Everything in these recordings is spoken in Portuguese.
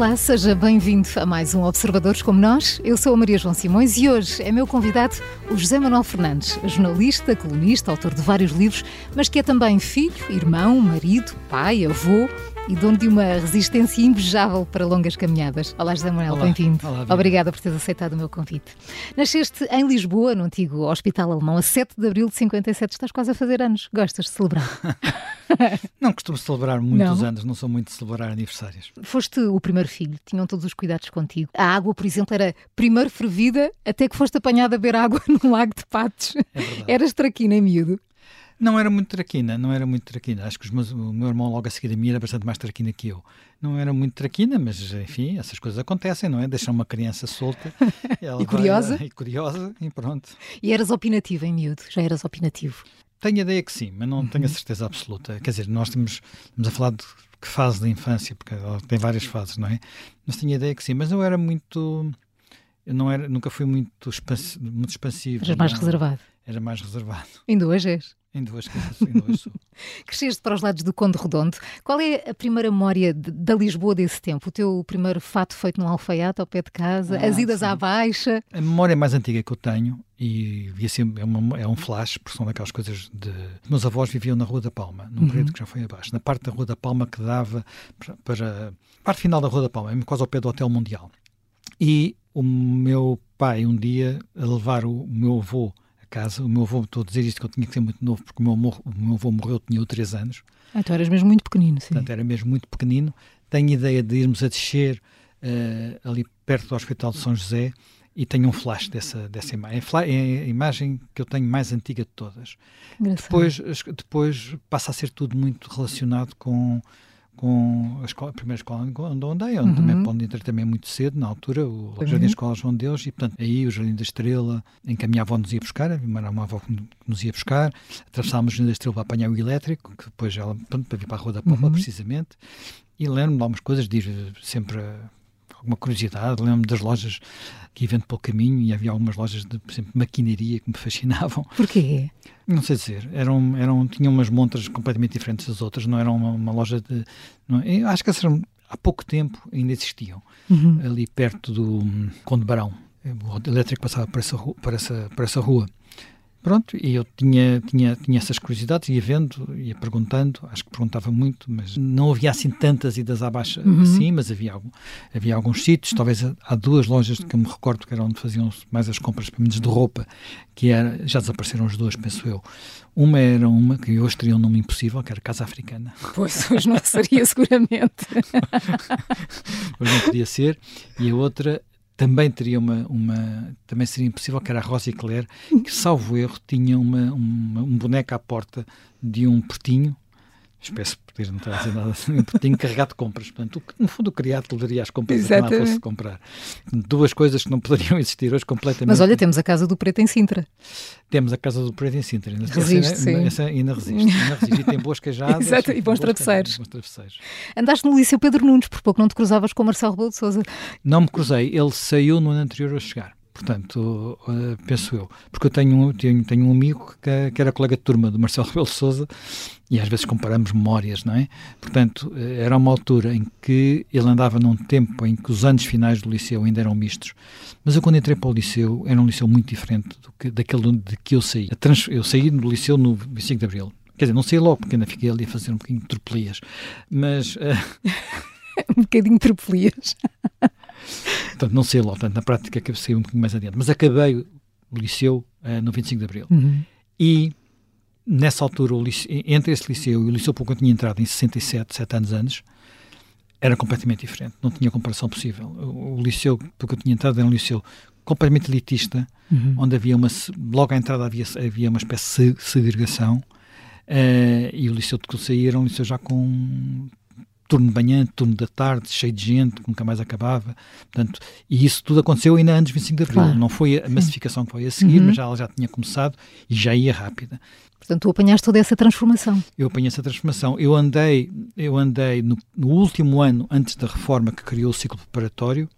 Olá, seja bem-vindo a mais um Observadores como nós. Eu sou a Maria João Simões e hoje é meu convidado o José Manuel Fernandes, jornalista, colunista, autor de vários livros, mas que é também filho, irmão, marido, pai, avô e dono de uma resistência invejável para longas caminhadas. Olá, José Manuel, bem-vindo. Obrigada por teres aceitado o meu convite. Nasceste em Lisboa, no antigo Hospital Alemão, a 7 de abril de 57. Estás quase a fazer anos. Gostas de celebrar? não costumo celebrar muitos anos, não sou muito de celebrar aniversários. Foste o primeiro filho, tinham todos os cuidados contigo. A água, por exemplo, era primeiro fervida até que foste apanhado a beber água num lago de patos. É Eras traquina em miúdo. Não era muito traquina, não era muito traquina. Acho que meus, o meu irmão logo a seguir a mim era bastante mais traquina que eu. Não era muito traquina, mas enfim, essas coisas acontecem, não é? Deixar uma criança solta. e curiosa. Vai, e curiosa e pronto. E eras opinativo em miúdo? Já eras opinativo? Tenho a ideia que sim, mas não uhum. tenho a certeza absoluta. Quer dizer, nós temos, estamos a falar de que fase da infância, porque tem várias fases, não é? Mas tinha a ideia que sim, mas eu era muito. Eu não era, nunca fui muito, expansivo, muito expansivo. Eras mais reservado. Era mais reservado. Ainda hoje és? Em duas casas, em duas sou. Cresceste para os lados do Conde Redondo. Qual é a primeira memória de, da Lisboa desse tempo? O teu primeiro fato feito num alfaiate ao pé de casa? Ah, as idas sim. à baixa? A memória mais antiga que eu tenho, e, e assim, é, uma, é, um flash, porque são daquelas coisas de... Meus avós viviam na Rua da Palma, num uhum. que já foi abaixo, na parte da Rua da Palma que dava para... para parte final da Rua da Palma, quase ao pé do Hotel Mundial. E o meu pai, um dia, a levar o meu avô casa. O meu avô, estou a dizer isto que eu tinha que ser muito novo, porque o meu, o meu avô morreu, tinha 3 anos. Ah, tu eras mesmo muito pequenino, sim. Portanto, era mesmo muito pequenino. Tenho ideia de irmos a descer uh, ali perto do Hospital de São José e tenho um flash dessa, dessa imagem. É a imagem que eu tenho mais antiga de todas. Depois, depois passa a ser tudo muito relacionado com com a, escola, a primeira escola onde andei, onde uhum. também onde entrei também muito cedo, na altura, o uhum. Jardim Escola João Deus, e portanto aí o Jardim da Estrela, em que a minha avó nos ia buscar, era uma avó que nos ia buscar, atravessávamos o Jardim da Estrela para apanhar o elétrico, que depois ela, pronto, para vir para a Rua da Pomba, uhum. precisamente, e lembro-me de algumas coisas, de ir sempre alguma curiosidade, lembro-me das lojas que ia vendo pelo caminho e havia algumas lojas de, por exemplo, maquinaria que me fascinavam. Porquê? Não sei dizer. Eram, eram, tinham umas montras completamente diferentes das outras, não eram uma, uma loja de. Não, acho que eram, há pouco tempo ainda existiam, uhum. ali perto do hum, Conde Barão. O elétrico passava por essa, por essa, por essa rua. Pronto, e eu tinha, tinha, tinha essas curiosidades, ia vendo, ia perguntando, acho que perguntava muito, mas não havia assim tantas idas à baixa uhum. assim, mas havia, algum, havia alguns sítios, talvez há duas lojas que eu me recordo que eram onde faziam mais as compras, pelo menos de roupa, que era, já desapareceram as duas, penso eu. Uma era uma que hoje teria um nome impossível, que era Casa Africana. Pois, hoje não seria seguramente. hoje não podia ser, e a outra também teria uma, uma também seria impossível que era a Rosa Claire que salvo erro tinha uma, uma, um boneco à porta de um portinho espécie de poder não estar a dizer nada. Portinho carregado de compras portanto, no fundo o criado levaria as compras quem lá fosse comprar. Duas coisas que não poderiam existir hoje completamente. Mas olha, temos a Casa do Preto em Sintra. Temos a Casa do Preto em Sintra ainda resiste, essa, sim. essa ainda resiste, ainda resiste. E tem boas cajadas Exato, e bons travesseiros. bons travesseiros. Andaste no Liceu Pedro Nunes por pouco não te cruzavas com o Marcelo Rebelo de Sousa. Não me cruzei, ele saiu no ano anterior a chegar portanto, uh, penso eu. Porque eu tenho, tenho, tenho um amigo que, que, era colega de turma do Marcelo Rebelo de Sousa e às vezes comparamos memórias, não é? Portanto, eh, era uma altura em que ele andava num tempo em que os anos finais do liceu ainda eram mistos, mas eu quando entrei para o liceu, era um liceu muito diferente do que, daquele de que eu saí. Trans, eu saí do liceu no 25 de Abril. Quer dizer, não saí logo, porque ainda fiquei ali a fazer um bocadinho de tropelias, mas... Uh... um bocadinho de tropelias. portanto, não sei logo, portanto, na prática sair um bocadinho mais adiante, mas acabei o liceu uh, no 25 de Abril. Uhum. E nessa altura, liceu, entre esse liceu e o liceu pouco eu tinha entrado em 67, 7 anos antes, era completamente diferente, não tinha comparação possível. O, o liceu porque eu tinha entrado era um liceu completamente elitista, uhum. onde havia uma, logo à entrada havia, havia uma espécie de segregação, uh, e o liceu de que eu saí era um liceu já com turno de manhã, turno da tarde, cheio de gente, que nunca mais acabava. Portanto, e isso tudo aconteceu ainda antes de 25 de Abril. Claro. Não foi a massificação que foi a seguir, uhum. mas já, ela já tinha começado e já ia rápida. Portanto, tu apanhaste toda essa transformação. Eu apanhei essa transformação. Eu andei, eu andei no, no último ano antes da reforma que criou o ciclo preparatório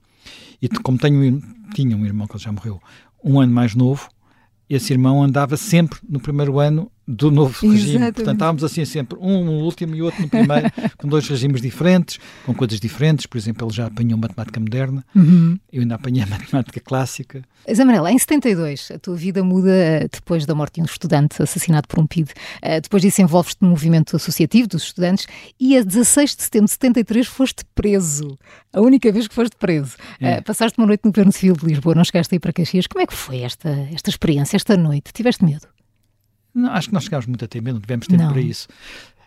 e como tenho, tinha um irmão que já morreu, um ano mais novo, esse irmão andava sempre no primeiro ano do novo regime. Exatamente. Portanto, estávamos assim sempre, um no último e outro no primeiro, com dois regimes diferentes, com coisas diferentes. Por exemplo, ele já apanhou matemática moderna, uhum. eu ainda apanhei a matemática clássica. Zé Manela, em 72, a tua vida muda eh, depois da morte de um estudante assassinado por um PID. Eh, depois disso envolves-te no movimento associativo dos estudantes e a 16 de setembro de 73 foste preso. A única vez que foste preso. É. Uh, passaste uma noite no Governo Civil de Lisboa, não chegaste aí para Caxias. Como é que foi esta, esta experiência, esta noite? Tiveste medo? Não, acho que nós chegámos muito a ter medo, não tivemos tempo não. para isso.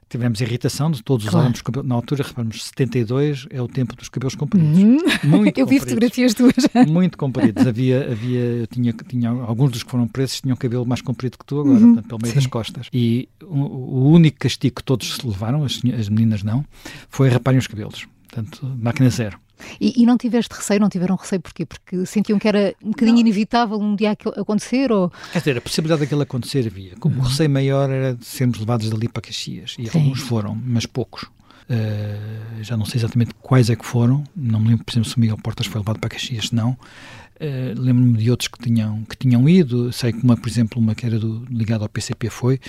Tivemos irritação de todos claro. os anos. Na altura, reparamos, 72 é o tempo dos cabelos compridos. Uhum. Muito eu vi fotografias tuas. Muito compridos. Havia, havia tinha, tinha, alguns dos que foram presos tinham cabelo mais comprido que tu agora, uhum. portanto, pelo meio Sim. das costas. E o, o, único castigo que todos se levaram, as, as meninas não, foi raparem os cabelos. Portanto, máquina zero. E, e, não tiveste receio, não tiveram receio porquê? Porque sentiam que era um bocadinho não. inevitável um dia acontecer? Ou... Quer dizer, a possibilidade daquilo acontecer havia. Como uhum. o receio maior era de sermos levados dali para Caxias. E Sim. alguns foram, mas poucos. Uh, já não sei exatamente quais é que foram. Não me lembro, por exemplo, se o Miguel Portas foi levado para Caxias, não. Uh, Lembro-me de outros que tinham, que tinham ido. Sei que uma, por exemplo, uma que era do, ligada ao PCP foi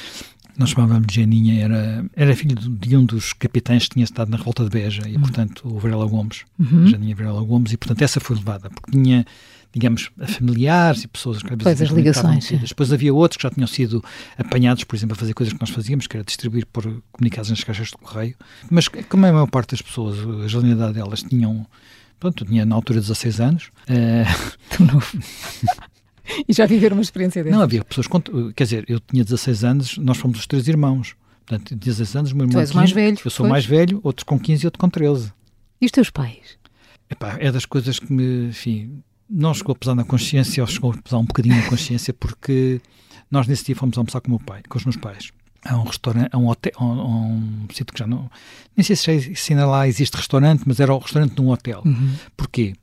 nós chamávamos de Janinha, era, era filho de um dos capitães que tinha estado na revolta de Beja, e uhum. portanto o Varela Gomes, uhum. Janinha Varela Gomes, e portanto essa foi levada, porque tinha, digamos, familiares e pessoas que pois, as ligações. Depois havia outros que já tinham sido apanhados, por exemplo, a fazer coisas que nós fazíamos, que era distribuir por comunicados nas caixas de correio, mas como a maior parte das pessoas, a genialidade delas tinham Pronto, eu tinha na altura 16 anos. Uh... E já viveram uma experiência dessa? Não, havia pessoas, quer dizer, eu tinha 16 anos, nós fomos os três irmãos. Portanto, 16 anos, meu irmão. Tu és 15, mais velho. Eu sou pois? mais velho, outro com 15 e outro com 13. E os teus pais? Epá, é das coisas que me, enfim, não chegou a pesar na consciência, ou chegou a pesar um bocadinho na consciência, porque nós nesse dia fomos almoçar com o meu pai, com os meus pais. A um restaurante, a um hotel, a um, a um sítio que já não. Nem sei se, se ainda lá existe restaurante, mas era o restaurante de um hotel. Uhum. Porquê?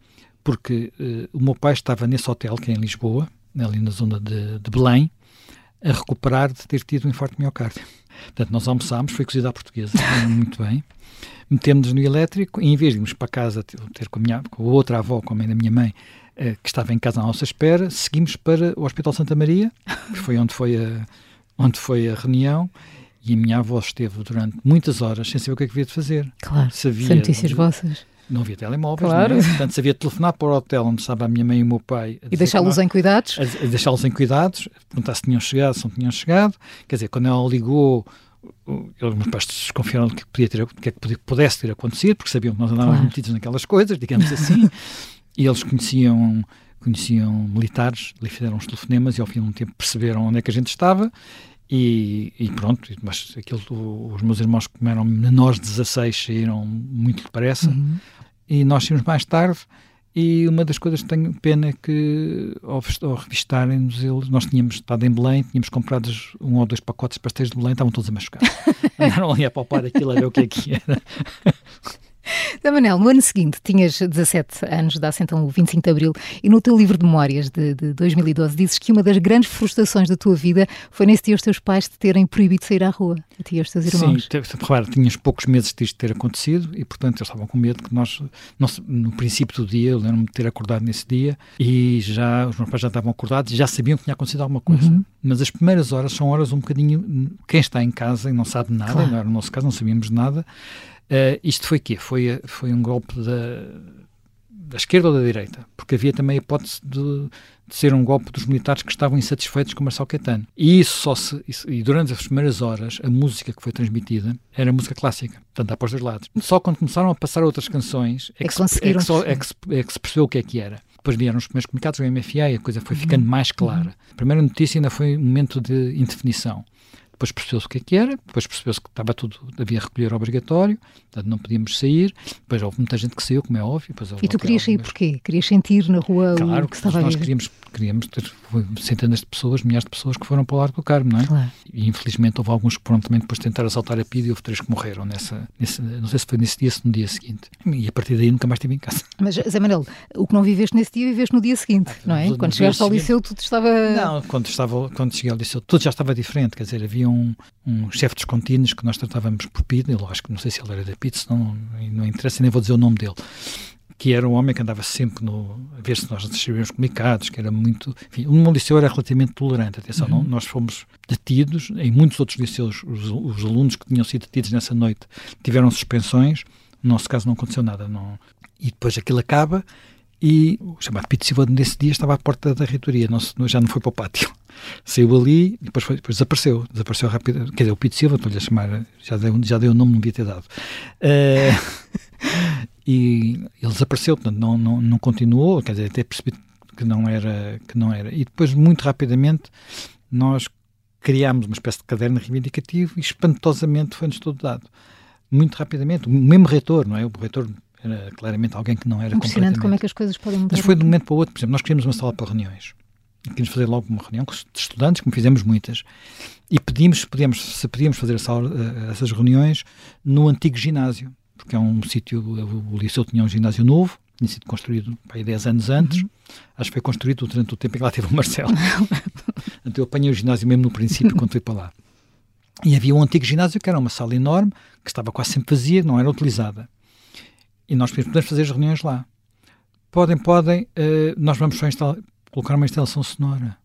Porque uh, o meu pai estava nesse hotel, que é em Lisboa, ali na zona de, de Belém, a recuperar de ter tido um infarto de miocárdio. Portanto, nós almoçámos, foi cozida à portuguesa, muito bem. Metemos-nos no elétrico e, em vez de irmos para casa ter com a, minha, com a outra avó, com a mãe da minha mãe, eh, que estava em casa à nossa espera, seguimos para o Hospital Santa Maria, que foi onde foi a, onde foi a reunião, e a minha avó esteve durante muitas horas sem saber o que é que havia de fazer. Claro, sabia, notícias vossas. Não havia telemóveis, claro. não é? Portanto, sabia telefonar para o hotel onde estava a minha mãe e o meu pai. E deixá-los em cuidados? Deixá-los em cuidados, perguntar se tinham chegado, se não tinham chegado. Quer dizer, quando ela ligou, os meus pais desconfiaram que, podia ter, que, é que pudesse ter acontecido, porque sabiam que nós andávamos claro. metidos naquelas coisas, digamos assim. e eles conheciam conheciam militares, lhe fizeram uns telefonemas e ao fim de um tempo perceberam onde é que a gente estava e, e, pronto, mas aquilo, os meus irmãos, como eram menores de 16, saíram muito depressa. Uhum. E nós saímos mais tarde. E uma das coisas que tenho pena é que, ao, ao revistarem-nos eles, nós tínhamos estado em Belém, tínhamos comprado um ou dois pacotes de pastéis de Belém, estavam todos a machucar. Andaram ali a palpar aquilo a ver o que é que era. Da Manel, no ano seguinte tinhas 17 anos, dá-se então o 25 de Abril, e no teu livro de memórias de, de 2012 dizes que uma das grandes frustrações da tua vida foi nesse dia os teus pais te terem proibido sair à rua, a ti e aos teus irmãos. Sim, repara, tinhas poucos meses disto ter acontecido e, portanto, eles estavam com medo que nós, nós no princípio do dia, eu lembro-me de ter acordado nesse dia e já, os meus pais já estavam acordados e já sabiam que tinha acontecido alguma coisa. Uhum. Mas as primeiras horas são horas um bocadinho, quem está em casa e não sabe nada, claro. o nosso caso, não sabíamos nada, Uh, isto foi quê? Foi, foi um golpe da, da esquerda ou da direita? Porque havia também a hipótese de, de ser um golpe dos militares que estavam insatisfeitos com Marcelo Caetano. E isso só se. Isso, e durante as primeiras horas, a música que foi transmitida era música clássica, portanto, dá para os dois lados. Só quando começaram a passar outras canções é, é que, se, é, que só, é, que se, é que se percebeu o que é que era. Depois vieram os primeiros comunicados do MFA e a coisa foi ficando uhum. mais clara. Uhum. A primeira notícia ainda foi um momento de indefinição. Depois percebeu-se o que é que era, depois percebeu-se que estava tudo, havia recolher obrigatório, portanto não podíamos sair, depois houve muita gente que saiu, como é óbvio. e tu querias sair porquê? Querias sentir na rua claro, o que estava a nós queríamos, queríamos ter centenas de pessoas, milhares de pessoas que foram para o Largo do Carmo, não é? Claro. E infelizmente houve alguns que também depois tentar assaltar a PIDE e houve três que morreram nessa, nesse, não sei se foi nesse dia ou no dia seguinte. E a partir daí nunca mais estive em casa. Mas, Zé Manuel, o que não viveste nesse dia, viveste no dia seguinte, ah, não é? Quando chegaste ao liceu, tudo estava... Não, quando, estava, quando cheguei ao liceu, tudo já estava diferente, quer dizer, havia um, um chefe dos contínuos que nós tratávamos por PID, eu acho que não sei se ele era da PID, senão não, não interessa, nem vou dizer o nome dele, que era um homem que andava sempre no, a ver se nós recebíamos comunicados, que era muito. Enfim, o meu liceu era relativamente tolerante. Atenção, uhum. não, nós fomos detidos, em muitos outros liceus, os, os, alunos que tinham sido detidos nessa noite tiveram suspensões, no nosso caso não aconteceu nada. Não, e depois aquilo acaba e o chamado Pito Silva nesse dia estava à porta da reitoria, não, já não foi para o pátio. Saiu ali e depois, foi, depois desapareceu. Desapareceu rápido. Quer dizer, o Pito Silva, estou-lhe a chamar, já deu, já deu o nome, não devia ter dado. Uh, e ele desapareceu, portanto, não, não, não continuou, quer dizer, até percebi que não era. Que não era. E depois, muito rapidamente, nós criámos uma espécie de caderno reivindicativo e espantosamente foi-nos todo dado. Muito rapidamente, o mesmo reitor, não é? O reitor era claramente alguém que não era Impressionante como é que as coisas podem mudar. Mas foi de um momento para o outro. Por exemplo, nós queríamos uma sala para reuniões. Queríamos fazer logo uma reunião de estudantes, como fizemos muitas, e pedimos, podíamos, se podíamos fazer sala, eh, essas reuniões no antigo ginásio, porque é um sítio, o Liceu tinha um ginásio novo, tinha sido construído há 10 anos antes, uhum. acho que foi construído durante o tempo em que lá teve o Marcelo. então eu apanhei o ginásio mesmo no princípio, quando fui para lá. E havia um antigo ginásio que era uma sala enorme, que estava quase sempre vazia, não era utilizada. E nós podemos fazer as reuniões lá. Podem, podem, uh, nós vamos só instalar, colocar uma instalação sonora.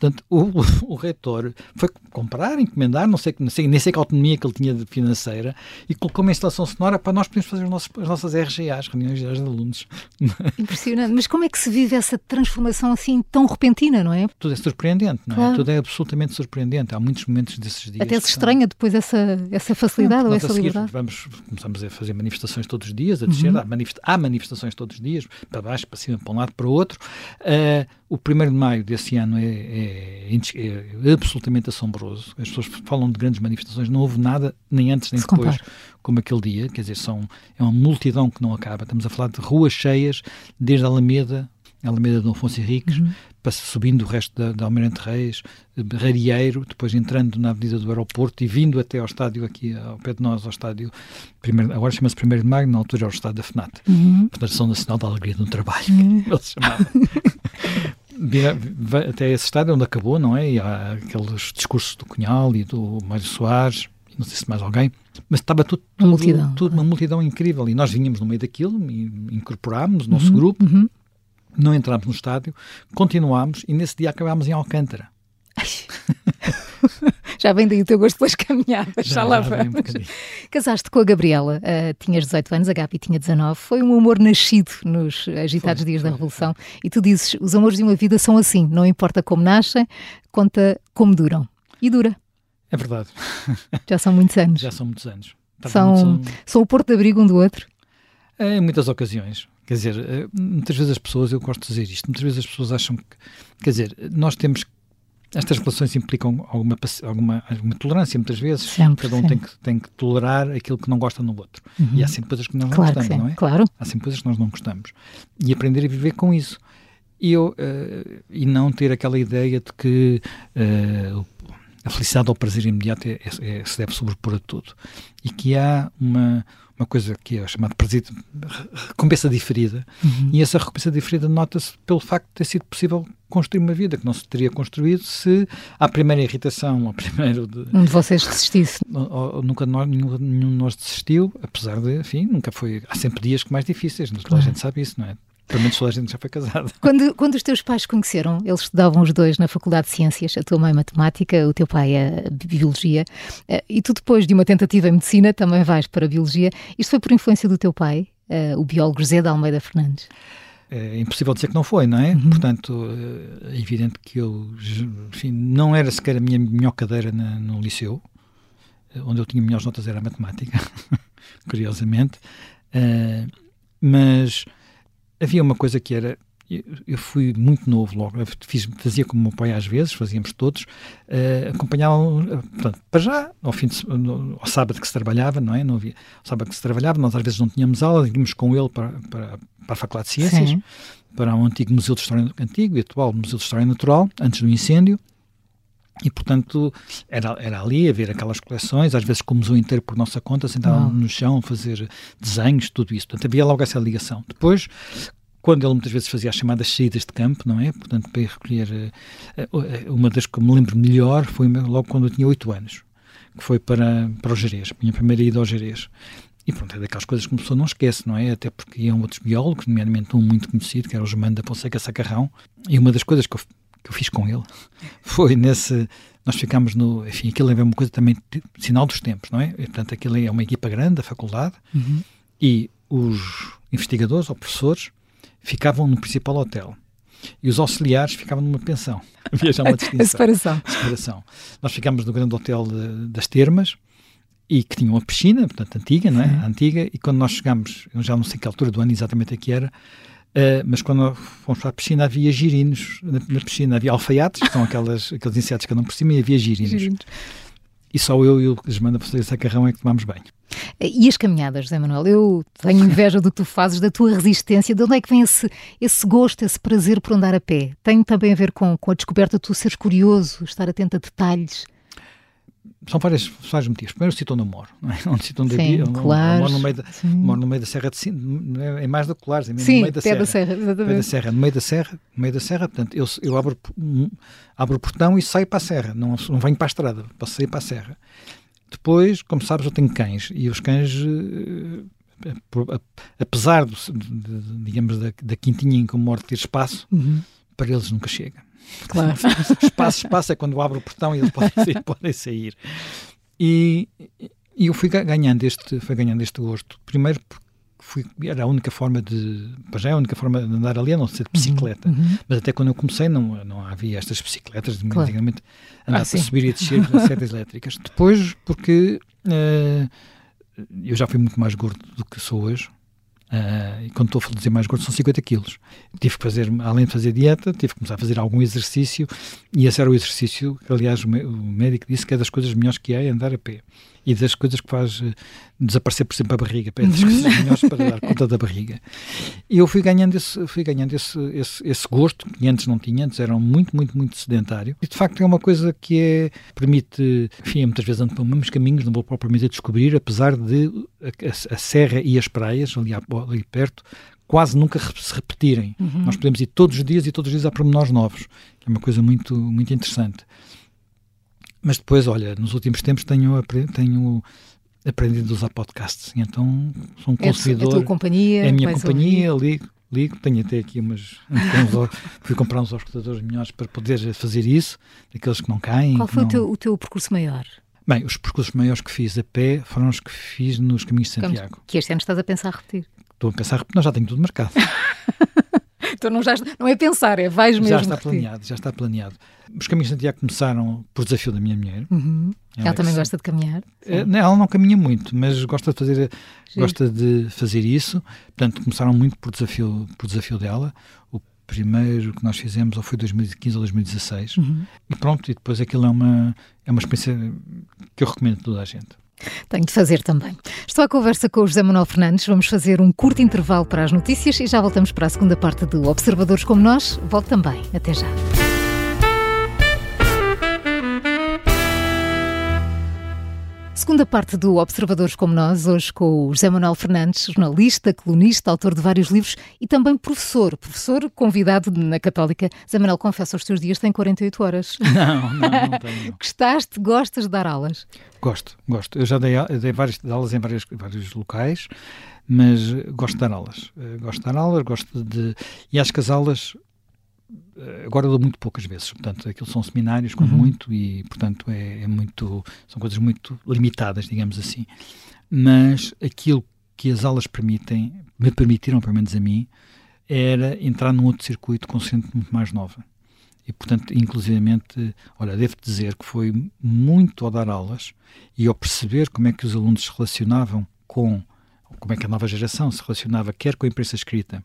Portanto, o, o, reitor foi comprar, encomendar, não sei, não sei, nem sei que autonomia que ele tinha de financeira, e colocou uma instalação sonora para nós podermos fazer nossos, as nossas RGAs, reuniões gerais de alunos. Impressionante. Mas como é que se vive essa transformação assim tão repentina, não é? Tudo é surpreendente, não é? Claro. Tudo é absolutamente surpreendente. Há muitos momentos desses dias. Até se estranha depois essa, essa facilidade não, ou essa seguir, liberdade. Vamos, começamos a fazer manifestações todos os dias, a descer, uhum. há, manifesta há manifestações todos os dias, para baixo, para cima, para um lado, para o outro. Uh, o 1 de maio desse ano é, é, é, absolutamente assombroso. As pessoas falam de grandes manifestações, não houve nada, nem antes nem Se depois, compara. como aquele dia. Quer dizer, são, é uma multidão que não acaba. Estamos a falar de ruas cheias, desde a Alameda, a Alameda de Afonso Henriques, uhum. subindo o resto da, da Almirante Reis, Rarieiro, depois entrando na Avenida do Aeroporto e vindo até ao estádio aqui ao pé de nós, ao estádio, primeiro, agora chama-se 1 de Maio, na altura era o estádio da FNAT, uhum. Federação Nacional da Alegria no Trabalho, uhum. ele chamava. Até esse estádio onde acabou, não é? E há aqueles discursos do Cunhal e do Mário Soares, não sei se mais alguém, mas estava tudo, tudo, uma, multidão, tudo uma multidão incrível. E nós vinhamos no meio daquilo, incorporámos o nosso uhum, grupo, uhum. não entrámos no estádio, continuámos e nesse dia acabámos em Alcântara. já vem daí o teu gosto pelas caminhadas, já, já lá vamos. Um Casaste com a Gabriela, uh, tinhas 18 anos, a Gabi tinha 19. Foi um amor nascido nos agitados foi, dias foi, da Revolução. Foi. E tu dizes: os amores de uma vida são assim, não importa como nascem, conta como duram. E dura. É verdade. Já são muitos anos. Já são muitos anos. São, são... são o porto de abrigo um do outro? É, em muitas ocasiões. Quer dizer, eh, muitas vezes as pessoas, eu gosto de dizer isto, muitas vezes as pessoas acham que, quer dizer, nós temos que estas relações implicam alguma, alguma, alguma tolerância, muitas vezes. Sempre, Cada um tem que, tem que tolerar aquilo que não gosta no outro. Uhum. E há sempre coisas que nós claro não gostamos, não é? Claro. Há sempre coisas que nós não gostamos. E aprender a viver com isso. E, eu, uh, e não ter aquela ideia de que uh, a felicidade ou o prazer imediato é, é, é, se deve sobrepor a tudo. E que há uma, uma coisa que é chamada recompensa diferida, uhum. e essa recompensa diferida nota-se pelo facto de ter sido possível construir uma vida que não se teria construído se à primeira irritação, ao primeiro... De, um de vocês desistisse. Nunca nós, nenhum, nenhum de nós desistiu, apesar de, enfim, nunca foi... Há sempre dias que mais difíceis, toda a gente sabe isso, não é? Pelo menos toda a gente já foi casada. Quando, quando os teus pais conheceram, eles estudavam os dois na Faculdade de Ciências, a tua mãe Matemática, o teu pai a Biologia, eh, e tu depois de uma tentativa em Medicina também vais para a Biologia. Isto foi por influência do teu pai, eh, o biólogo José de Almeida Fernandes? É impossível dizer que não foi, não é? Uhum. Portanto, é evidente que eu enfim, não era sequer a minha melhor cadeira na, no liceu, onde eu tinha melhores notas era a matemática, curiosamente, uh, mas havia uma coisa que era eu fui muito novo logo, fiz, fazia como o meu pai às vezes, fazíamos todos, uh, acompanhavam, portanto, para já, ao, fim de, no, ao sábado que se trabalhava, não é? Não havia, ao sábado que se trabalhava, nós às vezes não tínhamos aula, íamos com ele para, para, para a Faculdade de Ciências, Sim. para um antigo Museu de História Antigo e atual Museu de História Natural, antes do incêndio, e, portanto, era, era ali a ver aquelas coleções, às vezes com o museu inteiro por nossa conta, sentávamos no chão a fazer desenhos, tudo isso. Portanto, havia logo essa ligação. Depois, quando ele muitas vezes fazia as chamadas saídas de campo, não é? Portanto, para ir recolher. Uh, uma das que me lembro melhor foi logo quando eu tinha 8 anos, que foi para, para o Jerez, minha primeira ida ao Jerez. E pronto, é daquelas coisas que uma pessoa não esquece, não é? Até porque iam outros biólogos, nomeadamente um muito conhecido, que era o Germano da Fonseca Sacarrão, e uma das coisas que eu, que eu fiz com ele foi nesse. Nós ficámos no. Enfim, aquilo é uma coisa também sinal dos tempos, não é? E, portanto, aquilo é uma equipa grande da faculdade uhum. e os investigadores ou professores ficavam no principal hotel e os auxiliares ficavam numa pensão. Havia já uma distinção. A separação. A separação. Nós ficámos no grande hotel de, das Termas e que tinha uma piscina, portanto, antiga, não é? Antiga, e quando nós chegámos, eu já não sei que altura do ano exatamente aqui era, Uh, mas quando fomos para a piscina havia girinos na, na piscina, havia alfaiates, que são aquelas, aqueles insetos que andam por cima, e havia girinos. girinos. E só eu e o Gesmanda Fonseca Sacarrão é que tomámos banho. E as caminhadas, José Manuel? Eu tenho inveja do que tu fazes, da tua resistência. De onde é que vem esse, esse gosto, esse prazer por andar a pé? Tem também a ver com, com a descoberta de tu seres curioso, estar atento a detalhes? São vários, vários motivos. Primeiro, sítio onde eu moro, não é? onde sítio onde Sim, eu, Colares, moro no meio da, moro no meio da Serra de Sintra, é mais da Colares, é Sim, no meio da Serra. da Serra, exatamente. No meio da Serra, no meio da Serra, no meio da Serra portanto, eu, eu abro, abro o portão e saio para a Serra, não, não venho para a estrada, posso sair para a Serra. Depois, como sabes, eu tenho cães e os cães, eh, apesar, de, de, digamos, da, da quintinha em que eu moro ter espaço, uhum. para eles nunca chega. Claro. espaço, espaço é quando abro o portão e eles podem sair. podem sair. E, e eu fui ganhando este, fui ganhando este gosto. Primeiro porque fui, era a única forma de. Já é a única forma de andar ali, a não ser de uhum, bicicleta. Uhum. Mas até quando eu comecei, não, não havia estas bicicletas, de claro. antigamente andar ah, para subir e descer com setas elétricas. Depois, porque uh, eu já fui muito mais gordo do que sou hoje. Uh, e quando estou a dizer mais gordo, são 50 quilos. Tive que fazer, além de fazer dieta, tive que começar a fazer algum exercício, e esse era o exercício aliás, o médico disse que é das coisas melhores que há é andar a pé e das coisas que faz uh, desaparecer, por exemplo, a barriga, é das coisas melhores para dar conta da barriga. E eu fui ganhando esse, fui ganhando esse, esse, esse gosto, que antes não tinha, antes era muito, muito, muito sedentário. E de facto é uma coisa que é, permite, enfim, muitas vezes ando por mesmos caminhos, não vou propriamente a descobrir, apesar de a, a, a serra e as praias, ali, ali perto, quase nunca se repetirem. Uhum. Nós podemos ir todos os dias e todos os dias há pormenores novos, que é uma coisa muito, muito interessante. Mas depois, olha, nos últimos tempos tenho, tenho aprendido a usar podcasts, então sou um consumidor. É a tua companhia? É a minha companhia, ouvir. ligo, ligo, tenho até aqui umas. fui comprar uns auscultadores melhores para poder fazer isso, daqueles que não caem. Qual foi não... O, teu, o teu percurso maior? Bem, os percursos maiores que fiz a pé foram os que fiz nos caminhos de Santiago. Que este ano estás a pensar repetir? Estou a pensar repetir, não, já tenho tudo marcado. então não, já, não é pensar, é vais mesmo. Já está planeado, já está planeado. Os caminhos de Santiago começaram por desafio da minha mulher. Uhum. Ela, ela também gosta de caminhar? É, ela não caminha muito, mas gosta de fazer, gosta de fazer isso. Portanto, começaram muito por desafio, por desafio dela. O primeiro que nós fizemos ou foi 2015 ou 2016. Uhum. E pronto, e depois aquilo é uma, é uma experiência que eu recomendo a toda a gente. Tenho de fazer também. Estou à conversa com o José Manuel Fernandes. Vamos fazer um curto intervalo para as notícias e já voltamos para a segunda parte do Observadores como Nós. Volto também. Até já. Segunda parte do Observadores como Nós, hoje com o José Manuel Fernandes, jornalista, colunista, autor de vários livros e também professor. Professor convidado na Católica. José Manuel, confessa, os teus dias têm 48 horas. Não, não, não tenho. Gostaste, gostas de dar aulas? Gosto, gosto. Eu já dei, dei várias aulas em vários, vários locais, mas gosto de dar aulas. Eh, gosto de dar aulas, gosto de... E acho que as aulas agora dou muito poucas vezes, portanto, aquilo são seminários com uhum. muito e, portanto, é, é, muito, são coisas muito limitadas, digamos assim. Mas aquilo que as aulas permitem, me permitiram, pelo menos a mim, era entrar num outro circuito com gente muito mais nova. E, portanto, inclusivamente, olha, devo dizer que foi muito ao dar aulas e ao perceber como é que os alunos se relacionavam com, como é que a nova geração se relacionava, quer com a imprensa escrita,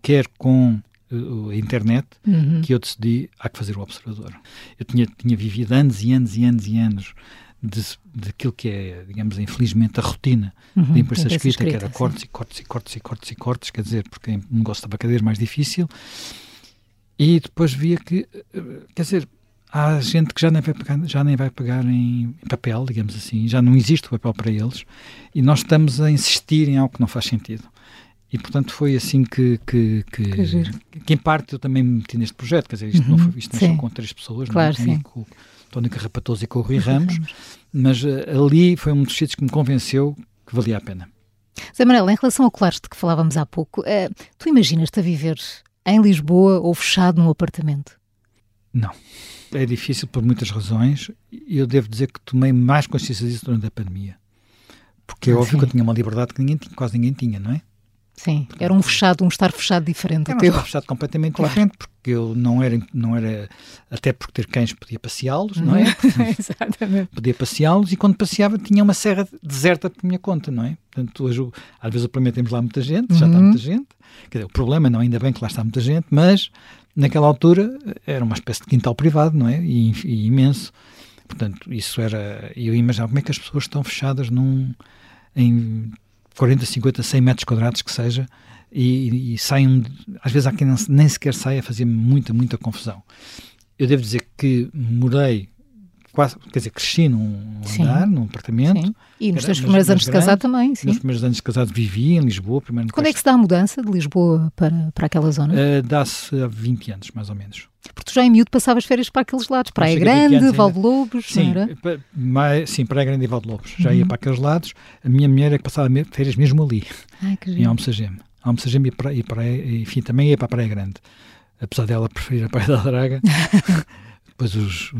quer com a internet, uhum. que eu decidi, há que fazer o observador. Eu tinha, tinha vivido anos e anos e anos e anos de, daquilo que é, digamos, infelizmente, a rotina uhum, da imprensa escrita, escrita, que era cortes e cortes e cortes e cortes e cortes, quer dizer, porque o negócio estava cada vez mais difícil. E depois via que, quer dizer, há gente que já nem vai pegar, já nem vai pegar em, em papel, digamos assim, já não existe o papel para eles, e nós estamos a insistir em algo que não faz sentido. E, portanto, foi assim que, que, que, que, que em parte, eu também me meti neste projeto. Quer dizer, isto uhum, não foi isto nasceu com três pessoas, claro, não é? com o Tony Carrapatoso e com o Rui Ramos, mas uh, ali foi um dos sítios que me convenceu que valia a pena. Zé Manuel, em relação ao claro de que falávamos há pouco, uh, tu imaginas-te a viver em Lisboa ou fechado num apartamento? Não. É difícil por muitas razões. Eu devo dizer que tomei mais consciência disso durante a pandemia. Porque é ah, óbvio sim. que eu tinha uma liberdade que ninguém, quase ninguém tinha, não é? Sim, era um fechado, um estar fechado diferente. Era um estar fechado completamente claro. diferente, porque eu não era, não era, até porque ter cães podia passeá-los, não é? Exatamente. Podia passeá-los e quando passeava tinha uma serra deserta por minha conta, não é? Portanto, hoje, às vezes o problema temos lá muita gente, já está uhum. muita gente. Quer dizer, o problema não, ainda bem que lá está muita gente, mas naquela altura era uma espécie de quintal privado, não é? E, e imenso. Portanto, isso era. Eu imaginava como é que as pessoas estão fechadas num. em 40, 50, 100 metros quadrados que seja, e, e saem, às vezes há quem nem sequer saia, fazia muita, muita confusão. Eu devo dizer que morei quase, quer dizer, cresci num sim. andar, num apartamento. Sim. E nos teus primeiros anos de casado também, sim. Nos primeiros anos de casado vivi em Lisboa. Primeiro Quando é que se dá a mudança de Lisboa para, para aquela zona? Uh, Dá-se há 20 anos, mais ou menos. Porque tu já em miúdo passavas férias para aqueles lados, Praia Grande, Valdelobos, sim, mais, sim, Praia Grande e Valdelobos. Já uhum. ia para aqueles lados. A minha mulher é que passava férias mesmo ali, Ai, que em Almocegeme. Almocegeme e, para, e, para, enfim, também ia para a Praia Grande. Apesar dela preferir a Praia da Draga, depois os,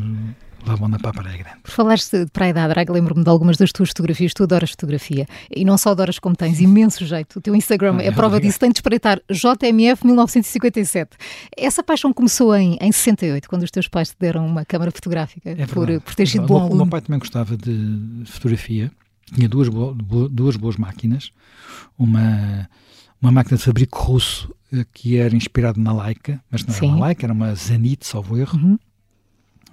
Lavona para a Praia Grande. Por falaste de Praia da Draga, lembro-me de algumas das tuas fotografias. Tu adoras fotografia. E não só adoras, como tens imenso jeito. O teu Instagram ah, é prova disso. Tem de espreitar JMF 1957. Essa paixão começou em, em 68, quando os teus pais te deram uma câmara fotográfica. É por, por ter sido bom aluno. O meu pai também gostava de fotografia. Tinha duas, bo duas boas máquinas. Uma uma máquina de fabrico russo eh, que era inspirado na Leica, mas não Sim. era uma Leica, era uma Zenit, salvo erro. Uhum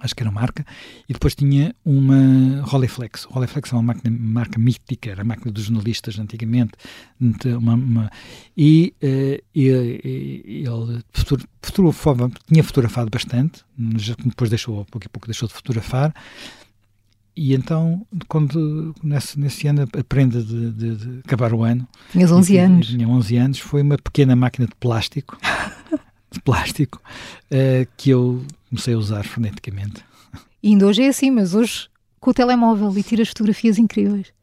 acho que era marca, e depois tinha uma Rolleiflex. Rolleiflex é uma máquina, marca mítica, era a máquina dos jornalistas antigamente, uma, uma, e, uh, ele fotografava, tinha fotografado bastante, depois deixou, pouco a pouco deixou de fotografar, e então, quando nesse, nesse ano, a prenda de, de, de acabar o ano. Tinhas 11 anos. Tinha 11 anos, foi uma pequena máquina de plástico de plástico uh, que eu comecei a usar freneticamente. E ainda hoje é assim, mas hoje com o telemóvel e tiras fotografias incríveis.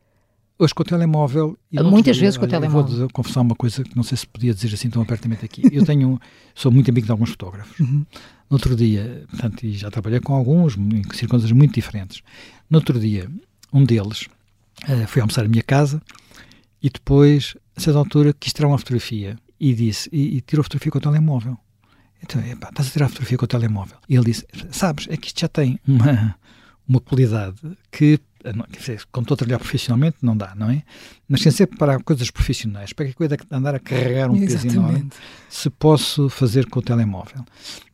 Hoje com o telemóvel. Muitas vezes com o telemóvel. Vou confessar uma coisa que não sei se podia dizer assim tão abertamente aqui. Eu tenho, sou muito amigo de alguns fotógrafos. Uhum. No outro dia, portanto, e já trabalhei com alguns, em circunstâncias muito diferentes. No outro dia, um deles uh, foi almoçar à minha casa e depois, a certa altura, quis tirar uma fotografia e disse, e, e tirou a fotografia com o telemóvel. Então, epá, estás a tirar a fotografia com o telemóvel. E ele disse: Sabes, é que isto já tem uma, uma qualidade que, como estou a trabalhar profissionalmente, não dá, não é? Mas sem ser para coisas profissionais, para que coisa de andar a carregar um peso enorme, se posso fazer com o telemóvel.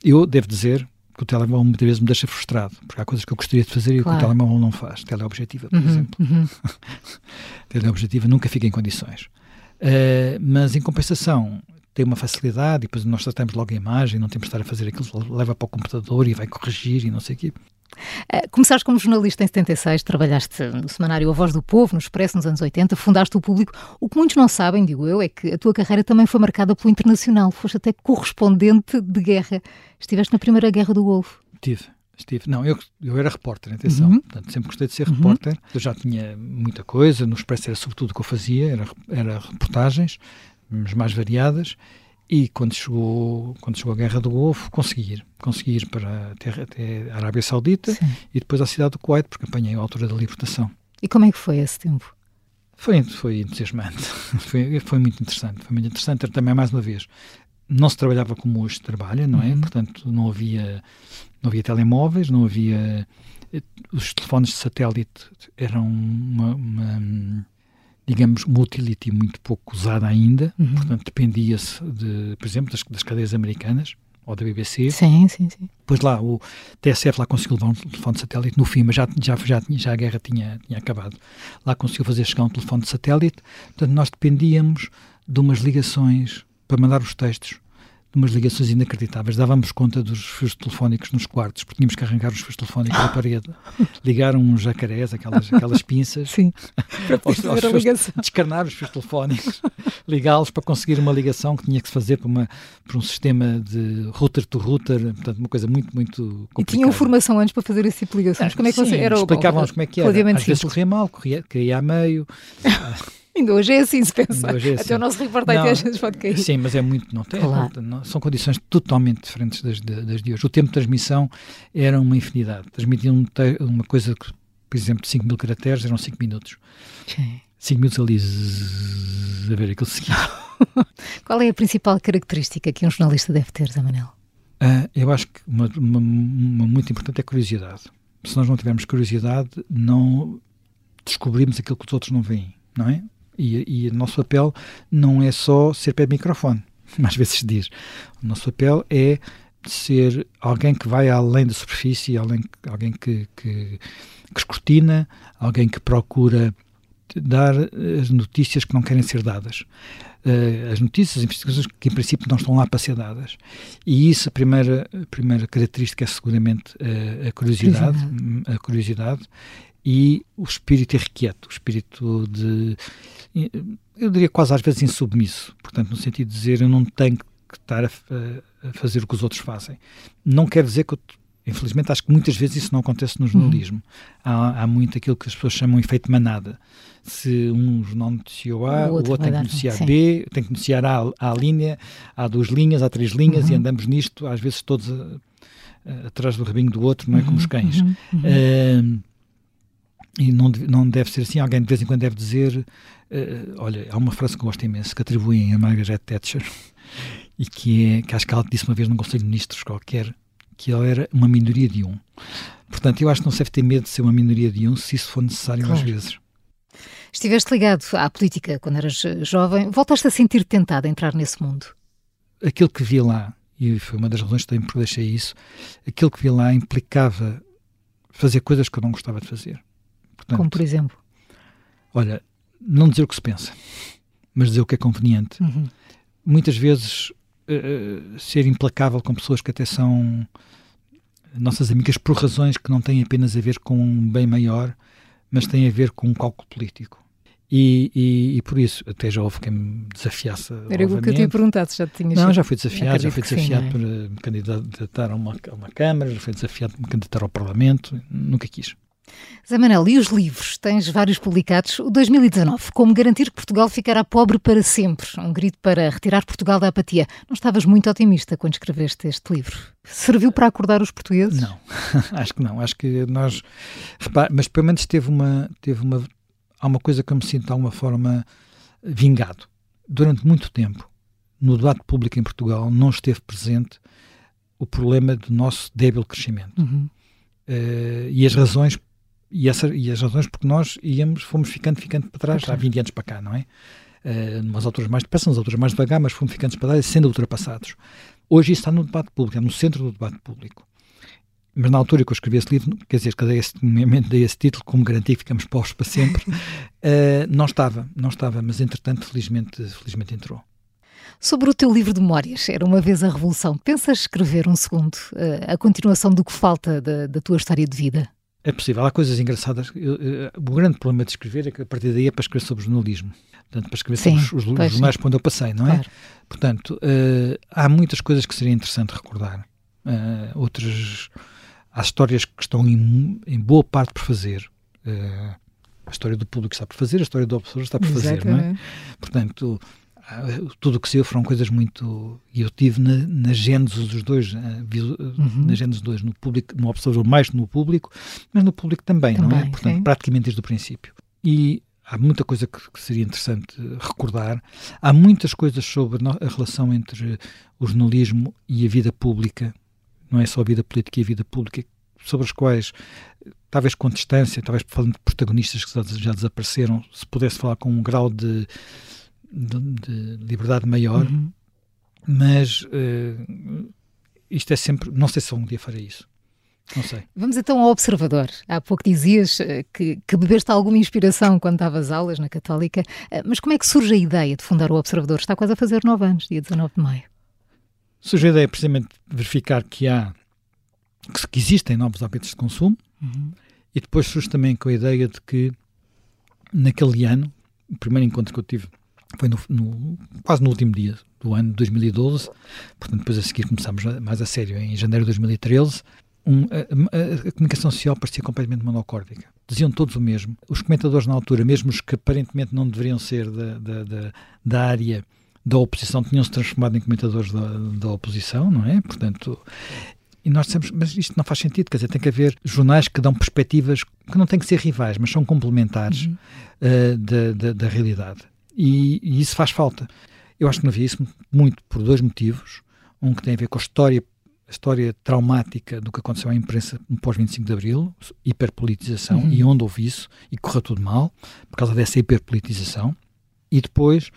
Eu devo dizer que o telemóvel muitas vezes me deixa frustrado, porque há coisas que eu gostaria de fazer e claro. que o telemóvel não faz. Teleobjetiva, por uhum, exemplo. Uhum. Teleobjetiva nunca fica em condições. Uh, mas, em compensação, tem uma facilidade e depois nós tratamos logo a imagem, não temos de estar a fazer aquilo, leva para o computador e vai corrigir e não sei o quê. Uh, começaste como jornalista em 76, trabalhaste no semanário A Voz do Povo, no Expresso nos anos 80, fundaste o Público. O que muitos não sabem, digo eu, é que a tua carreira também foi marcada pelo internacional. Foste até correspondente de guerra. Estiveste na Primeira Guerra do Golfo. Estive. Estive. Não, eu, eu era repórter, atenção. Uhum. Portanto, sempre gostei de ser uhum. repórter. Eu já tinha muita coisa. No Expresso era sobretudo o que eu fazia, era, era reportagens as mais variadas, e quando chegou, quando chegou a Guerra do Golfo, conseguir, conseguir para até, até a Arábia Saudita Sim. e depois à cidade do Kuwait, porque apanhei a altura da libertação. E como é que foi esse tempo? Foi, foi entusiasmante, foi, foi muito interessante, foi muito interessante também mais uma vez. Não se trabalhava como hoje se trabalha, não é? Uhum. Portanto, não havia, não havia telemóveis, não havia os telefones de satélite eram uma, uma digamos, uma utility muito pouco usada ainda, uhum. portanto dependia-se, de, por exemplo, das, das cadeias americanas, ou da BBC. Sim, sim, sim. Depois lá o TSF lá conseguiu levar um telefone de satélite no fim, mas já, já, já, já a guerra tinha, tinha acabado. Lá conseguiu fazer chegar um telefone de satélite, portanto nós dependíamos de umas ligações para mandar os textos umas ligações inacreditáveis. Dávamos conta dos fios telefónicos nos quartos, porque tínhamos que arrancar os fios telefónicos da parede, ligar uns jacarés, aquelas, aquelas pinças, Sim, para aos, aos fios, ligação. descarnar os fios telefónicos, ligá-los para conseguir uma ligação que tinha que se fazer para, uma, para um sistema de router to router, portanto, uma coisa muito, muito complicada. E tinham formação antes para fazer esse tipo de ligações? Como é que Sim, você era? Explicavam-nos como é que era. Às vezes corria mal, corria, caía a meio. Ainda hoje é assim, se pensa. É Até assim. o nosso reportagem Não, às vezes pode cair. Sim, mas é muito. Não tem, Claro. não- são condições totalmente diferentes das de, das de hoje. O tempo de transmissão era uma infinidade. Transmitiam um uma coisa que, por exemplo, de 5 mil caracteres eram 5 minutos. Sim. 5 minutos ali zzz, a ver aquilo seguinte. Qual é a principal característica que um jornalista deve ter, Zé Manel? Ah, eu acho que uma, uma- uma muito importante é a curiosidade. Se nós não tivermos curiosidade, não descobrimos aquilo que os outros não veem, não é? E, e o nosso papel não é só ser pé de microfone, às vezes se diz. O nosso papel é ser alguém que vai além da superfície, alguém, alguém que, que, que escrutina, alguém que procura dar as notícias que não querem ser dadas. Eh, as notícias, as investigações que em princípio não estão lá para ser dadas. E isso, a primeira, a primeira característica é seguramente eh, a curiosidade, hum, a curiosidade e o espírito irrequieto, o espírito de, eh, eu diria quase às vezes insubmisso, portanto no sentido de dizer eu não tenho que estar a, a fazer o que os outros fazem. Não quer dizer que eu, infelizmente acho que muitas vezes isso não acontece no jornalismo. Há, há muito aquilo que as pessoas chamam de efeito manada. Se um jornal noticiou A, O o outro outro, vai tem que noticiar sim. B, tem que noticiar A, há linha, há duas linhas, há três linhas e Uhum. andamos nisto, às vezes todos a- a- atrás do rabinho do outro, não é como os cães. Uhum, uhum. E não, não deve ser assim. Alguém de vez em quando deve dizer: eh, Olha, há uma frase que eu gosto imenso que atribuem a Margaret Thatcher e que, é, que acho que ela disse uma vez num Conselho de Ministros qualquer que ela era uma minoria de um. Portanto, eu acho que não se deve ter medo de ser uma minoria de um se isso for necessário às Claro. vezes. Estiveste ligado à política quando eras eh, jovem. Voltaste a sentir tentado a entrar nesse mundo? Aquilo que vi lá, e foi uma das razões também por deixei isso, aquilo que vi lá implicava fazer coisas que eu não gostava de fazer. Portanto, Como por exemplo? olha, não dizer o que se pensa, mas dizer o que é conveniente. Uhum. Muitas vezes eh, ser implacável com pessoas que até são nossas amigas por razões que não têm apenas a ver com um bem maior, mas têm a ver com um cálculo político. E, e- e por isso, até já houve quem me desafiasse. Era o que eu tinha perguntado, se já tinhas Não, já fui desafiado, já fui que sim, desafiado não é? por eh, me candidatar a uma, a uma Câmara, já fui desafiado por me candidatar ao Parlamento, nunca quis. Zé Manel, e os livros? Tens vários publicados. O 2019, Como garantir que Portugal ficará pobre para sempre? Um grito para retirar Portugal da apatia. Não estavas muito otimista quando escreveste este livro. Serviu para acordar os portugueses? Não, acho que não. Acho que nós. Mas pelo menos teve uma, teve uma. Há uma coisa que eu me sinto de alguma forma vingado. Durante muito tempo, no debate público em Portugal, não esteve presente o problema do nosso débil crescimento. Uhum. Eh, e as razões. E, essa, e as razões porque nós íamos, fomos ficando, ficando para trás, Para há trás. 20 anos para cá, não é? Uh, numas alturas mais depressa, nas alturas mais devagar, mas fomos ficando para trás, sendo ultrapassados. Hoje isso está no debate público, é no centro do debate público. Mas na altura que eu escrevi esse livro, quer dizer, que dei esse, momento dei esse título, como garantia que ficamos pobres para sempre, eh, não estava, não estava, mas entretanto, felizmente, felizmente entrou. Sobre o teu livro de memórias, Era uma vez a Revolução, pensas escrever um segundo, eh, a continuação do que falta da, da tua história de vida? É possível, há coisas engraçadas. Eu, eu, o grande problema de escrever é que a partir daí é para escrever sobre jornalismo. Portanto, para escrever Sim, sobre os, os jornais por onde eu passei, não é? Claro. Portanto, eh, há muitas coisas que seria interessante recordar. Eh, outras. Há histórias que estão em, em boa parte por fazer. Eh, a história do público está por fazer, a história do observador está por fazer, não é? Exatamente. Portanto, tudo o que saiu foram coisas muito. E eu tive na, na gênese dos dois, ah, visu- Uhum. na gênese dos dois, no público, no observador, mais no público, mas no público também, não é? Também, Portanto, sim. praticamente desde o princípio. E há muita coisa que, que seria interessante recordar. Há muitas coisas sobre a relação entre o jornalismo e a vida pública, não é só a vida política e a vida pública, sobre as quais, talvez com distância, talvez falando de protagonistas que já desapareceram, se pudesse falar com um grau de, de, de liberdade maior, Uhum. mas eh, isto é sempre. Não sei se um dia farei isso. Não sei. Vamos então ao Observador. Há pouco dizias eh, que, que bebeste alguma inspiração quando davas aulas na Católica, Eh, mas como é que surge a ideia de fundar o Observador? Está quase a fazer nove anos, dia 19 de maio. Surge a ideia precisamente de verificar que há que existem novos hábitos de consumo Uhum. e depois surge também com a ideia de que naquele ano, o primeiro encontro que eu tive foi no, no- quase no último dia do ano de 2012, portanto depois a seguir começámos mais a sério em janeiro de 2013 um, a, a, a, comunicação social parecia completamente monocórdica. Diziam todos o mesmo. Os comentadores na altura, mesmo os que aparentemente não deveriam ser da, da, da, da área da oposição, tinham-se transformado em comentadores da, da oposição, não é? Portanto, e nós dissemos, mas isto não faz sentido, quer dizer, tem que haver jornais que dão perspectivas que não têm que ser rivais, mas são complementares uhum. uh, da, da, da, realidade. E, e, isso faz falta. Eu acho que não havia isso muito por dois motivos. Um que tem a ver com a história, a história traumática do que aconteceu à imprensa no pós-25 de Abril, hiperpolitização, uhum. e onde houve isso, e correu tudo mal, por causa dessa hiperpolitização. E depois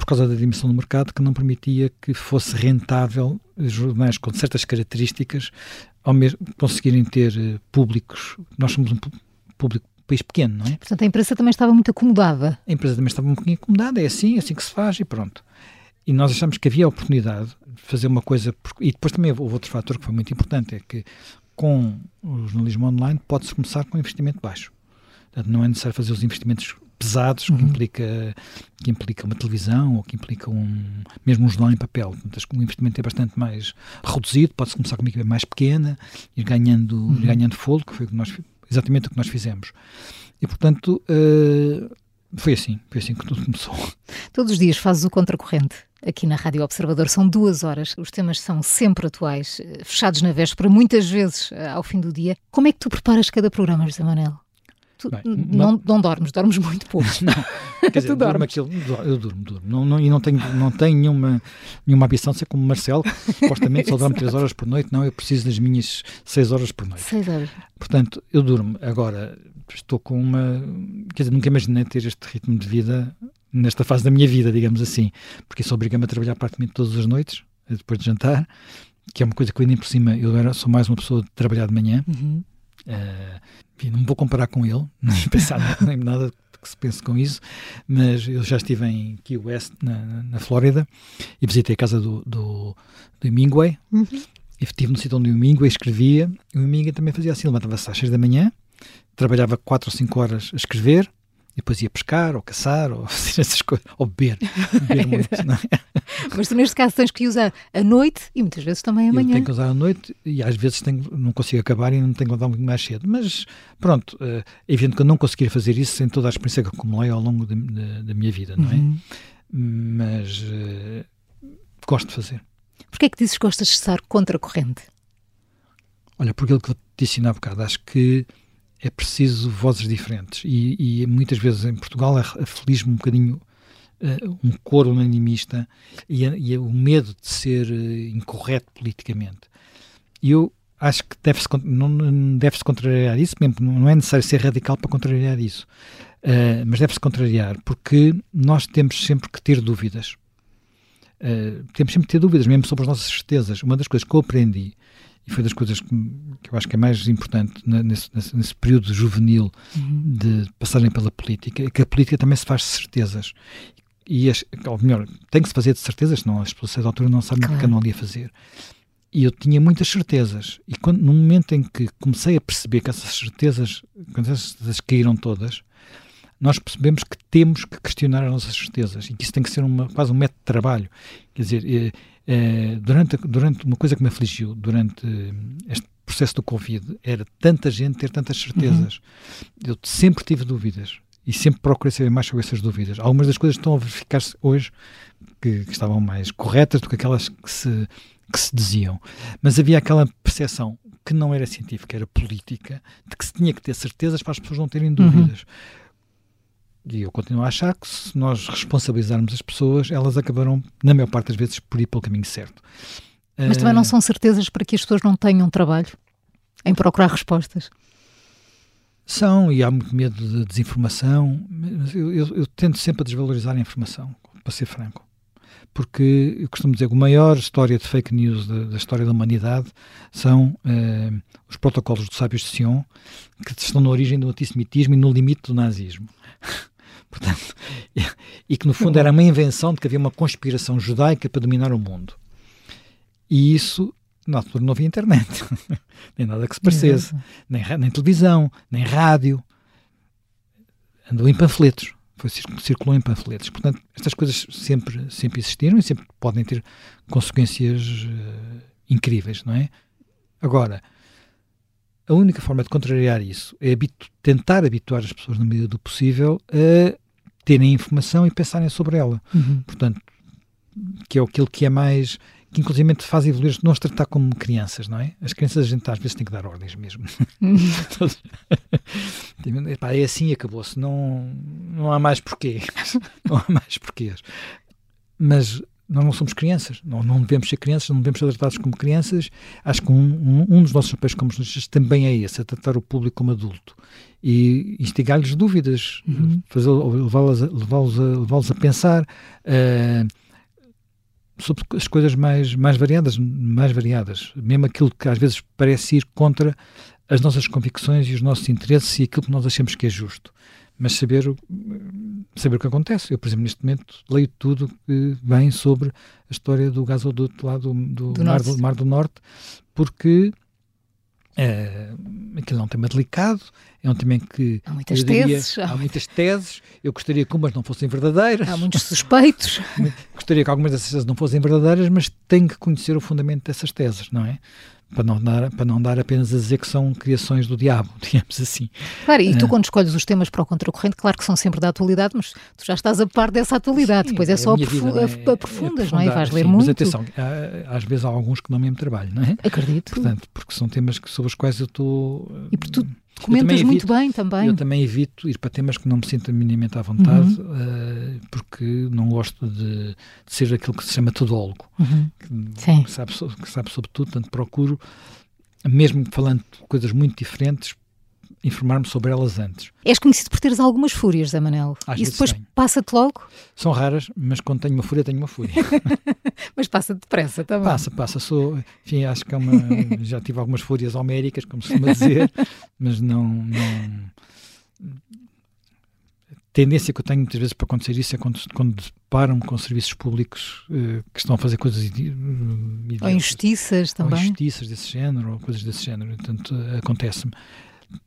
por causa da dimensão do mercado que não permitia que fosse rentável jornais com certas características ao mesmo conseguirem ter uh, públicos. Nós somos um público país pequeno, não é? Portanto, a imprensa também estava muito acomodada. A empresa também estava um pouquinho acomodada, é assim, é assim que se faz e pronto. E nós achamos que havia a oportunidade de fazer uma coisa. E depois também houve outro fator que foi muito importante: é que com o jornalismo online pode-se começar com um investimento baixo. Portanto, não é necessário fazer os investimentos pesados uhum. que, implica, que implica uma televisão ou que implica um, mesmo um jornal em papel. Portanto, o investimento é bastante mais reduzido, pode-se começar com uma equipe mais pequena, ir ganhando, uhum. ir ganhando fôlego, que foi o que nós, exatamente o que nós fizemos. E, portanto, uh, foi assim, foi assim que tudo começou. Todos os dias fazes o contracorrente. Aqui na Rádio Observador são duas horas, os temas são sempre atuais, eh, fechados na véspera, muitas vezes eh, ao fim do dia. Como é que tu preparas cada programa, José Manuel? Tu Bem, não, não dormes, dormes muito pouco. Não, quer dizer, durmo aquilo, eu durmo, durmo. Não, não, e não tenho, não tenho nenhuma, nenhuma ambição de ser como Marcelo, que supostamente só dorme 3 horas por noite. Não, eu preciso das minhas 6 horas por noite. 6 horas. Portanto, eu durmo. Agora, estou com uma. Quer dizer, nunca imaginei ter este ritmo de vida nesta fase da minha vida, digamos assim, porque isso obriga-me a trabalhar praticamente todas as noites, depois de jantar, que é uma coisa que ainda por cima eu era, sou mais uma pessoa de trabalhar de manhã. Uhum. Uh, não vou comparar com ele, nem pensar nem nada que se pense com isso, mas eu já estive em Key West, na, na Flórida, e visitei a casa do, do, do Hemingway, uhum. e estive no sítio onde o Hemingway escrevia, e o Hemingway também fazia assim, levantava-se às 6 da manhã, trabalhava 4 ou 5 horas a escrever, e depois ia pescar, ou caçar, ou fazer essas coisas, ou beber, beber muito, não é? Mas tu neste caso tens que usar à noite e muitas vezes também amanhã. Eu tenho que usar à noite e às vezes tenho, não consigo acabar e não tenho que usar muito mais cedo. Mas pronto, é evidente que eu não conseguiria fazer isso sem toda a experiência que acumulei ao longo de, de, da minha vida, não é? Uhum. Mas uh, gosto de fazer. Porquê é que dizes que gostas de estar contra a corrente? Olha, por aquilo que eu te disse há bocado, acho que é preciso vozes diferentes e, e muitas vezes em Portugal aflige-me um bocadinho uh, um coro unanimista e, e, o medo de ser uh, incorreto politicamente. E eu acho que deve-se não deve-se contrariar isso, mesmo não é necessário ser radical para contrariar isso, uh, mas deve-se contrariar porque nós temos sempre que ter dúvidas. temos sempre que ter dúvidas, mesmo sobre as nossas certezas. Uma das coisas que eu aprendi e foi das coisas que, que eu acho que é mais importante nesse, nesse, nesse período juvenil uhum. de passagem pela política, é que a política também se faz de certezas. E, as, ou melhor, tem que se fazer de certezas, senão as pessoas da altura não sabem claro. o que não ali a fazer. E eu tinha muitas certezas. E quando, no momento em que comecei a perceber que essas certezas, quando essas certezas caíram todas, nós percebemos que temos que questionar as nossas certezas e que isso tem que ser uma, quase um método de trabalho. Quer dizer, eh, eh, durante, durante uma coisa que me afligiu durante este processo do Covid era tanta gente ter tantas certezas. Uhum. Eu sempre tive dúvidas e sempre procurei saber mais sobre essas dúvidas. Algumas das coisas estão a verificar-se hoje que, que, estavam mais corretas do que aquelas que se, que se diziam. Mas havia aquela percepção que não era científica, era política, de que se tinha que ter certezas para as pessoas não terem dúvidas. Uhum. E eu continuo a achar que se nós responsabilizarmos as pessoas, elas acabarão, na maior parte das vezes, por ir pelo caminho certo. Mas também não eh, são certezas para que as pessoas não tenham trabalho em procurar respostas? São, e há muito medo de desinformação, eu, eu, eu tento sempre a desvalorizar a informação, para ser franco. Porque eu costumo dizer que a maior história de fake news da, da história da humanidade são eh, os protocolos do Sábios de Sion, que estão na origem do antissemitismo e no limite do nazismo. Portanto, e, que no fundo era uma invenção de que havia uma conspiração judaica para dominar o mundo. E isso, na altura não havia internet, nem nada que se parecesse, nem, nem televisão, nem rádio. Andou em panfletos, foi, circulou em panfletos. Portanto, estas coisas sempre, sempre existiram e sempre podem ter consequências uh, incríveis, não é? Agora, a única forma de contrariar isso é habitu tentar habituar as pessoas, na medida do possível, a terem informação e pensarem sobre ela. Uhum. Portanto, que é aquilo que é mais que inclusive faz evoluir, não se tratar como crianças, não é? As crianças a gente às vezes tem que dar ordens mesmo. é assim e acabou-se, não, não há mais porquê. não há mais porquês. Mas nós não somos crianças, não, não devemos ser crianças, não devemos ser tratados como crianças. Acho que um, um, um dos nossos papéis como jornalistas também é esse, é tratar o público como adulto e instigar-lhes dúvidas, uhum. levá-los a, levá a, levá a pensar. Uh, sobre as coisas mais, mais variadas, mais variadas, mesmo aquilo que às vezes parece ir contra as nossas convicções e os nossos interesses e aquilo que nós achamos que é justo. Mas saber, saber o que acontece. Eu, por exemplo, neste momento leio tudo que vem sobre a história do gasoduto lá do, do, do, Mar, do Mar do Norte, porque é, aquilo é um tema delicado, é um tema em que há muitas diria, teses. Há muitas teses. Eu gostaria que umas não fossem verdadeiras. Há muitos suspeitos. gostaria que algumas dessas teses não fossem verdadeiras, mas tenho que conhecer o fundamento dessas teses, não é? para não, dar, para não dar apenas a dizer que são criações do diabo, digamos assim. Claro, e tu, uh, quando escolhes os temas para o contracorrente, claro que são sempre da atualidade, mas tu já estás a par dessa atualidade, sim, depois é só é, aprofundas, é não é? E vais ler sim, muito. Mas atenção, há, às vezes há alguns que não mesmo trabalho, não é? Acredito. Portanto, porque são temas que, sobre os quais eu estou. E por tu Comentas muito bem também. Eu também evito ir para temas que não me sinto minimamente à vontade, uhum. uh, porque não gosto de, de, ser aquilo que se chama todólogo, uhum. que, que, sabe, que sabe sobre tudo, portanto procuro, mesmo falando de coisas muito diferentes, informar-me sobre elas antes. És conhecido por teres algumas fúrias, Zé Manel. Às Isso depois passa-te logo? São raras, mas quando tenho uma fúria, tenho uma fúria. mas passa depressa também. Passa, passa. Sou, enfim, acho que é uma, já tive algumas fúrias homéricas, como se costuma dizer, mas não, não... Tendência que eu tenho muitas vezes para acontecer isso é quando, quando deparam-me com serviços públicos uh, que estão a fazer coisas ou injustiças também. Ou injustiças desse género, ou coisas desse género. Portanto, acontece-me.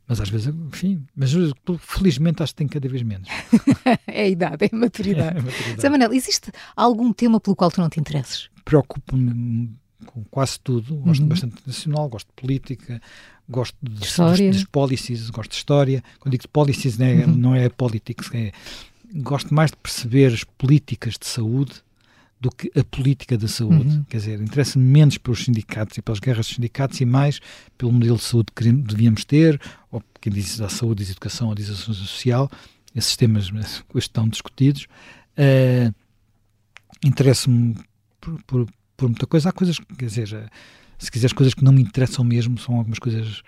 Mas às vezes, enfim, mas felizmente acho que tem cada vez menos. é a idade, é a maturidade. É a maturidade. Zé Manel, existe algum tema pelo qual tu não te interesses? Preocupo-me com quase tudo. Gosto uhum. bastante de nacional, gosto de política, gosto de, de, de, de policies, gosto de história. Quando digo de policies, não é, uhum. não é politics, é, gosto mais de perceber as políticas de saúde do que a política da saúde. Uhum. Quer dizer, interessa-me menos pelos sindicatos e pelas guerras dos sindicatos e mais pelo modelo de saúde que devíamos ter, ou quem diz a saúde, diz a educação ou diz a saúde social, esses temas estão discutidos. Uh, interessa-me por, por, por, muita coisa. Há coisas, quer dizer, se quiseres coisas que não me interessam mesmo, são algumas coisas,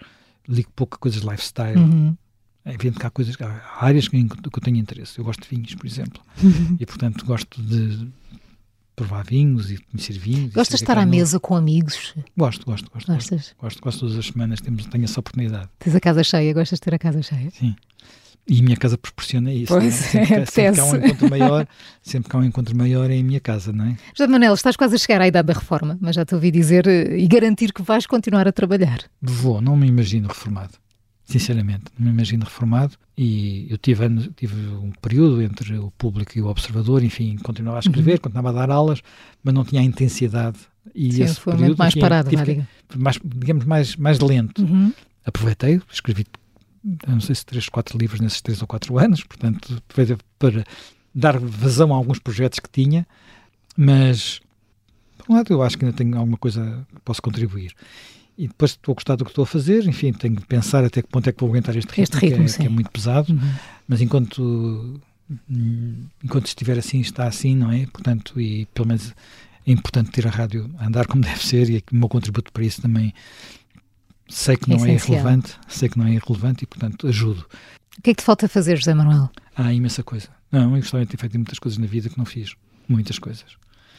ligo pouco a coisas de lifestyle. Uhum. É evidente que há coisas, há áreas que eu tenho interesse. Eu gosto de vinhos, por exemplo, uhum. e portanto gosto de provar vinhos e conhecer vinhos. Gostas de estar à mesa com amigos? Gosto, gosto, gosto. Gostas? Gosto, gosto, todas as semanas, temos, tenho essa oportunidade. Tens a casa cheia, gostas de ter a casa cheia? Sim. E a minha casa proporciona isso. Pois, é? sempre, é, sempre que há um encontro maior, sempre que há um encontro maior é em minha casa, não é? José Manuel, estás quase a chegar à idade da reforma, mas já te ouvi dizer eh, e garantir que vais continuar a trabalhar. Vou, não me imagino reformado sinceramente, não me imagino reformado e eu tive, tive um período entre o público e o observador, enfim, continuava a escrever, uhum. continuava a dar aulas, mas não tinha a intensidade e Sim, esse foi período, mais parado, tive, mais, digamos, mais, mais lento. Uhum. Aproveitei, escrevi, não sei se três, quatro livros nesses três ou quatro anos, portanto, para dar vazão a alguns projetos que tinha, mas, por um lado, eu acho que ainda tenho alguma coisa que posso contribuir e depois estou a gostar do que estou a fazer, enfim, tenho que pensar até que ponto é que vou aguentar este ritmo, este ritmo que, é, que, é, muito pesado, uhum. mas enquanto enquanto estiver assim, está assim, não é? Portanto, e pelo menos é importante ter a rádio a andar como deve ser e o meu contributo para isso também sei que não é, é irrelevante, sei que não é irrelevante e, portanto, ajudo. O que é que te falta fazer, José Manuel? Há imensa coisa. Não, eu gostaria de ter feito muitas coisas na vida que não fiz. Muitas coisas.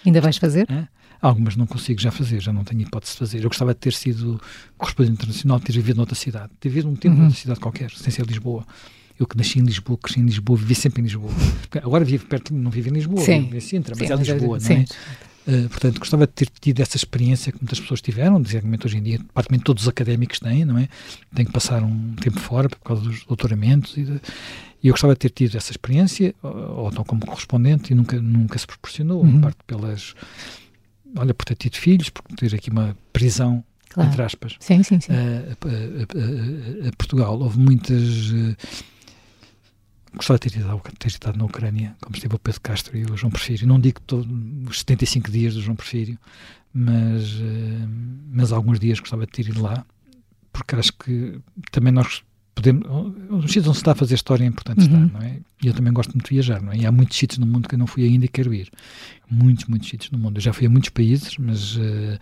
Ainda vais fazer? É? Algumas não consigo já fazer, já não tenho hipótese de fazer. Eu gostava de ter sido correspondente internacional, ter vivido noutra cidade, ter vivido um tempo uhum. noutra cidade qualquer, sem ser Lisboa. Eu que nasci em Lisboa, cresci em Lisboa, vivi sempre em Lisboa. Agora vivo perto, não vivo em Lisboa, sim. vivo em Sintra, mas sim, é Lisboa, não é? Uh, portanto, gostava de ter tido essa experiência que muitas pessoas tiveram, designadamente hoje em dia, praticamente todos os académicos têm, não é? Têm que passar um tempo fora por causa dos doutoramentos e, de, e eu gostava de ter tido essa experiência, ou, ou não como correspondente, e nunca, nunca se proporcionou, uhum. parte pelas olha, por ter tido filhos, por ter aqui uma prisão claro. entre aspas, sim, sim, sim. A, a, a, Portugal. Houve muitas. Uh, gostava de ter estado, ter estado na Ucrânia, como esteve o Pedro Castro e o João Porfírio. Não digo todo, os 75 dias do João Porfírio, mas, uh, mas alguns dias gostava de ter ido lá, porque acho que também nós podemos. Os sítios onde se está a fazer história é importante uhum. estar, não é? E eu também gosto muito de viajar, não é? E há muitos sítios no mundo que eu não fui ainda e quero ir. Muitos, muitos sítios no mundo. Eu já fui a muitos países, mas. Uh,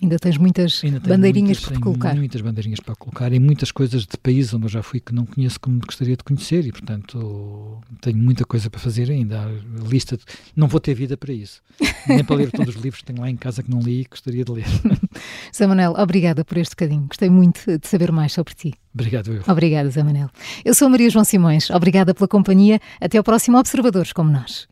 Ainda tens muitas Ainda bandeirinhas muitas, para colocar. muitas bandeirinhas para colocar e muitas coisas de países onde eu já fui que não conheço como gostaria de conhecer e, portanto, tenho muita coisa para fazer ainda. A lista de... Não vou ter vida para isso. Nem para ler todos os livros que tenho lá em casa que não li e gostaria de ler. Zé Manel, obrigada por este bocadinho. Gostei muito de saber mais sobre ti. Obrigado, eu. Obrigada, Zé Manel. Eu sou Maria João Simões. Obrigada pela companhia. Até ao próximo Observadores como nós.